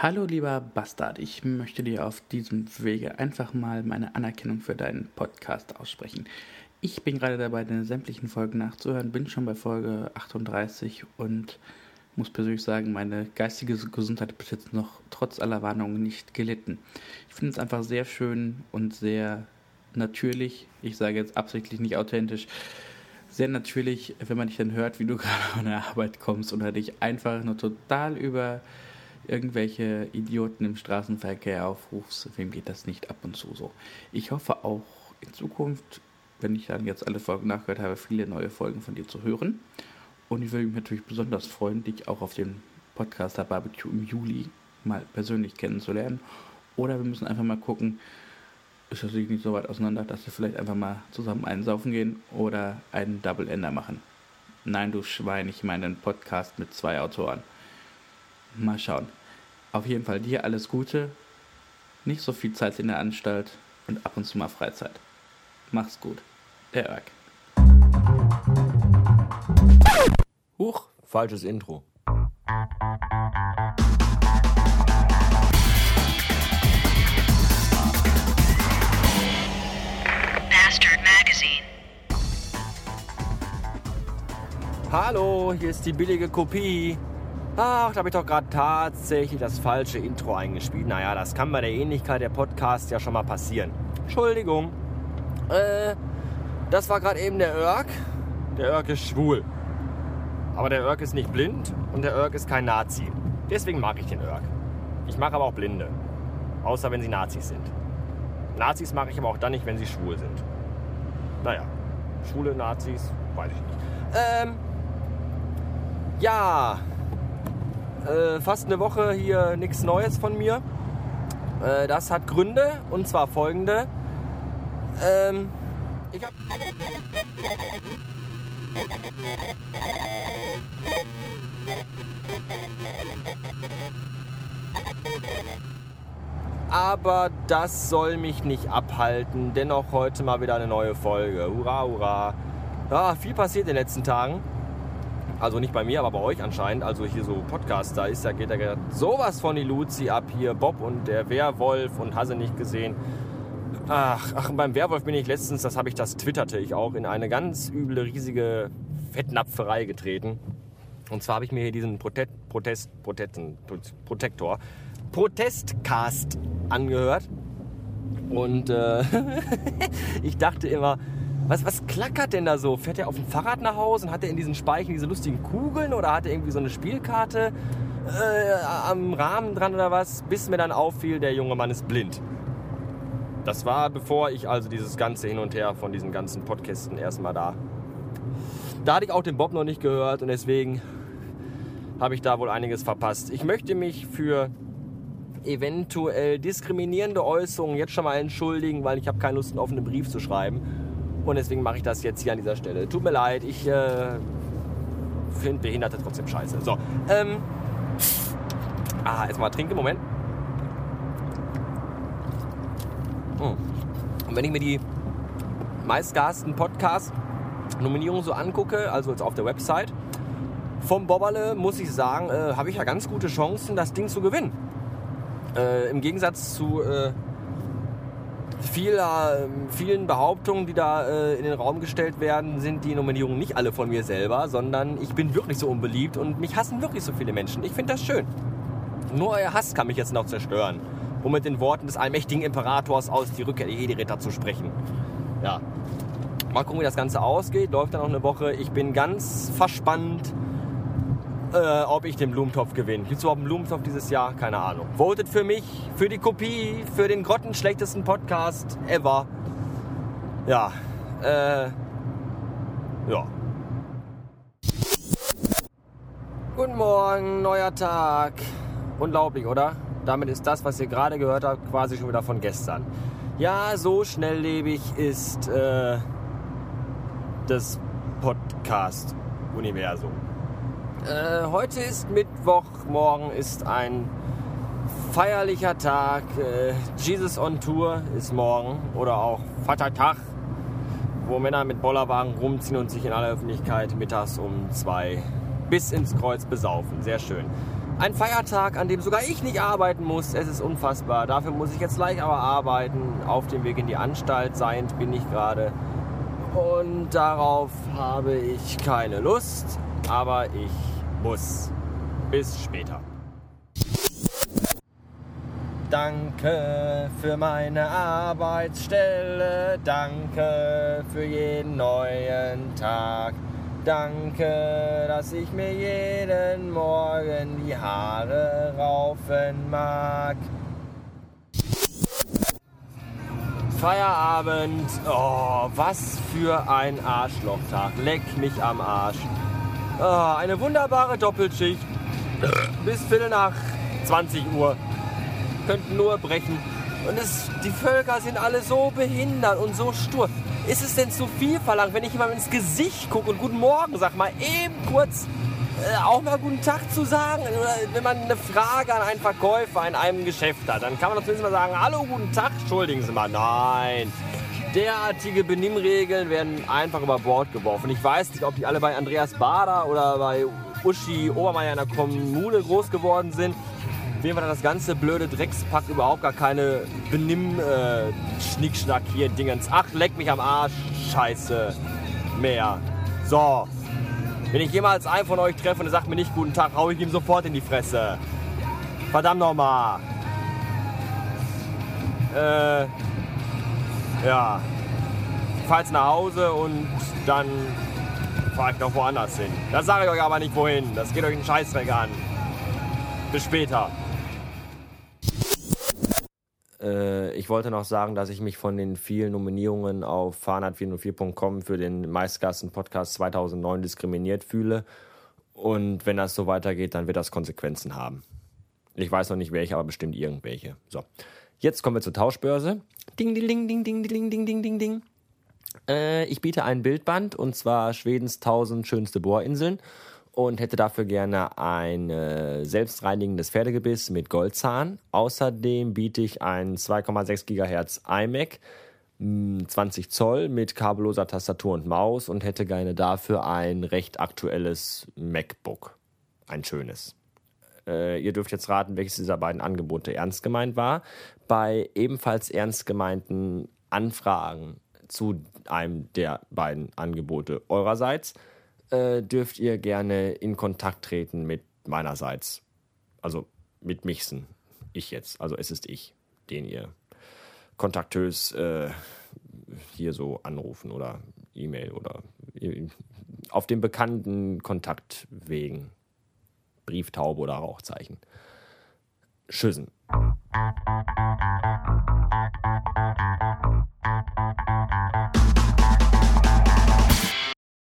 Hallo lieber Bastard, ich möchte dir auf diesem Wege einfach mal meine Anerkennung für deinen Podcast aussprechen. Ich bin gerade dabei, deine sämtlichen Folgen nachzuhören, bin schon bei Folge 38 und muss persönlich sagen, meine geistige Gesundheit hat bis jetzt noch trotz aller Warnungen nicht gelitten. Ich finde es einfach sehr schön und sehr natürlich, ich sage jetzt absichtlich nicht authentisch, sehr natürlich, wenn man dich dann hört, wie du gerade von der Arbeit kommst oder dich einfach nur total über irgendwelche Idioten im Straßenverkehr aufrufst, wem geht das nicht ab und zu so. Ich hoffe auch in Zukunft, wenn ich dann jetzt alle Folgen nachgehört habe, viele neue Folgen von dir zu hören. Und ich würde mich natürlich besonders freuen, dich auch auf dem Podcaster Barbecue im Juli mal persönlich kennenzulernen. Oder wir müssen einfach mal gucken, ist das nicht so weit auseinander, dass wir vielleicht einfach mal zusammen einsaufen gehen oder einen Double Ender machen. Nein, du Schwein, ich meine einen Podcast mit zwei Autoren. Mal schauen. Auf jeden Fall dir alles Gute, nicht so viel Zeit in der Anstalt und ab und zu mal Freizeit. Mach's gut. Der Erk. Huch, falsches Intro. Bastard Magazine. Hallo, hier ist die billige Kopie. Ach, da habe ich doch gerade tatsächlich das falsche Intro eingespielt. Naja, das kann bei der Ähnlichkeit der Podcasts ja schon mal passieren. Entschuldigung. Äh, das war gerade eben der Örk. Der Örk ist schwul. Aber der Örk ist nicht blind und der Örk ist kein Nazi. Deswegen mag ich den Örk. Ich mag aber auch Blinde. Außer wenn sie Nazis sind. Nazis mag ich aber auch dann nicht, wenn sie schwul sind. Naja, schwule Nazis, weiß ich nicht. Ähm, ja, äh, fast eine Woche hier nichts Neues von mir. Äh, das hat Gründe und zwar folgende. Ähm, ich hab Aber das soll mich nicht abhalten. Dennoch heute mal wieder eine neue Folge. Hurra, hurra. Ja, viel passiert in den letzten Tagen. Also nicht bei mir, aber bei euch anscheinend. Also hier so Podcast, da ist ja, geht ja gerade sowas von die Luzi ab hier. Bob und der Werwolf und Hasse nicht gesehen. Ach, ach, beim Werwolf bin ich letztens, das habe ich, das twitterte ich auch, in eine ganz üble, riesige Fettnapferei getreten. Und zwar habe ich mir hier diesen Protest, Protest, Protesten, Protektor, Protestcast angehört. Und äh, ich dachte immer, was, was klackert denn da so? Fährt er auf dem Fahrrad nach Hause und hat er in diesen Speichen diese lustigen Kugeln oder hat er irgendwie so eine Spielkarte äh, am Rahmen dran oder was? Bis mir dann auffiel, der junge Mann ist blind. Das war bevor ich also dieses ganze Hin und Her von diesen ganzen Podcasten erstmal da. Da hatte ich auch den Bob noch nicht gehört und deswegen habe ich da wohl einiges verpasst. Ich möchte mich für eventuell diskriminierende Äußerungen jetzt schon mal entschuldigen, weil ich habe keine Lust, einen offenen Brief zu schreiben. Und deswegen mache ich das jetzt hier an dieser Stelle. Tut mir leid, ich äh, finde Behinderte trotzdem scheiße. So, ähm. Ah, jetzt mal trinken, Moment. Hm. Und wenn ich mir die meistgasten Podcast-Nominierungen so angucke, also jetzt auf der Website, vom Bobberle muss ich sagen, äh, habe ich ja ganz gute Chancen, das Ding zu gewinnen. Äh, Im Gegensatz zu äh, vieler, vielen Behauptungen, die da äh, in den Raum gestellt werden, sind die Nominierungen nicht alle von mir selber, sondern ich bin wirklich so unbeliebt und mich hassen wirklich so viele Menschen. Ich finde das schön. Nur euer Hass kann mich jetzt noch zerstören, um mit den Worten des allmächtigen Imperators aus die Rückkehr der Jedi-Ritter zu sprechen. Ja. Mal gucken, wie das Ganze ausgeht. Läuft dann noch eine Woche. Ich bin ganz verspannt äh, ob ich den Blumentopf gewinne. Gibt es überhaupt einen Blumentopf dieses Jahr? Keine Ahnung. Votet für mich, für die Kopie, für den grottenschlechtesten Podcast ever. Ja, äh, ja. Guten Morgen, neuer Tag. Unglaublich, oder? Damit ist das, was ihr gerade gehört habt, quasi schon wieder von gestern. Ja, so schnelllebig ist äh, das Podcast-Universum. Äh, heute ist Mittwoch, morgen ist ein feierlicher Tag. Äh, Jesus on Tour ist morgen oder auch Vatertag, wo Männer mit Bollerwagen rumziehen und sich in aller Öffentlichkeit mittags um zwei bis ins Kreuz besaufen. Sehr schön. Ein Feiertag, an dem sogar ich nicht arbeiten muss. Es ist unfassbar. Dafür muss ich jetzt gleich aber arbeiten. Auf dem Weg in die Anstalt seiend bin ich gerade. Und darauf habe ich keine Lust. Aber ich muss. Bis später. Danke für meine Arbeitsstelle. Danke für jeden neuen Tag. Danke, dass ich mir jeden Morgen die Haare raufen mag. Feierabend. Oh, was für ein Arschlochtag. Leck mich am Arsch. Oh, eine wunderbare Doppelschicht. Bis Viertel nach 20 Uhr. Könnten nur brechen. Und es, die Völker sind alle so behindert und so stur. Ist es denn zu viel verlangt, wenn ich jemandem ins Gesicht gucke und Guten Morgen sag, mal eben kurz äh, auch mal Guten Tag zu sagen? Oder wenn man eine Frage an einen Verkäufer in einem Geschäft hat, dann kann man doch zumindest mal sagen, hallo, guten Tag, entschuldigen Sie mal. Nein. Derartige Benimmregeln werden einfach über Bord geworfen. Ich weiß nicht, ob die alle bei Andreas Bader oder bei Uschi Obermeier in der Kommune groß geworden sind. Auf jeden Fall hat das ganze blöde Dreckspack überhaupt gar keine Benimm-Schnickschnack hier Dingens. Ach, leck mich am Arsch. Scheiße. Mehr. So. Wenn ich jemals einen von euch treffe und er sagt mir nicht guten Tag, hau ich ihm sofort in die Fresse. Verdammt nochmal. Äh. Ja. Ich fahr jetzt nach Hause und dann fahre ich noch woanders hin. Das sage ich euch aber nicht wohin. Das geht euch einen Scheißdreck an. Bis später. Äh, ich wollte noch sagen, dass ich mich von den vielen Nominierungen auf fahrrad404.com für den Meistgasten-Podcast 2009 diskriminiert fühle. Und wenn das so weitergeht, dann wird das Konsequenzen haben. Ich weiß noch nicht welche, aber bestimmt irgendwelche. So. Jetzt kommen wir zur Tauschbörse. Ding, ding, ding, ding, ding, ding, ding, ding, ding, ding. Äh, ich biete ein Bildband und zwar Schwedens 1000 schönste Bohrinseln und hätte dafür gerne ein äh, selbstreinigendes Pferdegebiss mit Goldzahn. Außerdem biete ich ein 2,6 GHz iMac 20 Zoll mit kabelloser Tastatur und Maus und hätte gerne dafür ein recht aktuelles MacBook. Ein schönes. Äh, ihr dürft jetzt raten, welches dieser beiden Angebote ernst gemeint war. Bei ebenfalls ernst gemeinten Anfragen zu einem der beiden Angebote eurerseits äh, dürft ihr gerne in Kontakt treten mit meinerseits. Also mit Michsen. Ich jetzt. Also es ist ich, den ihr kontaktös äh, hier so anrufen oder E-Mail oder auf den bekannten Kontaktwegen. Brieftaube oder Rauchzeichen. Schüssen.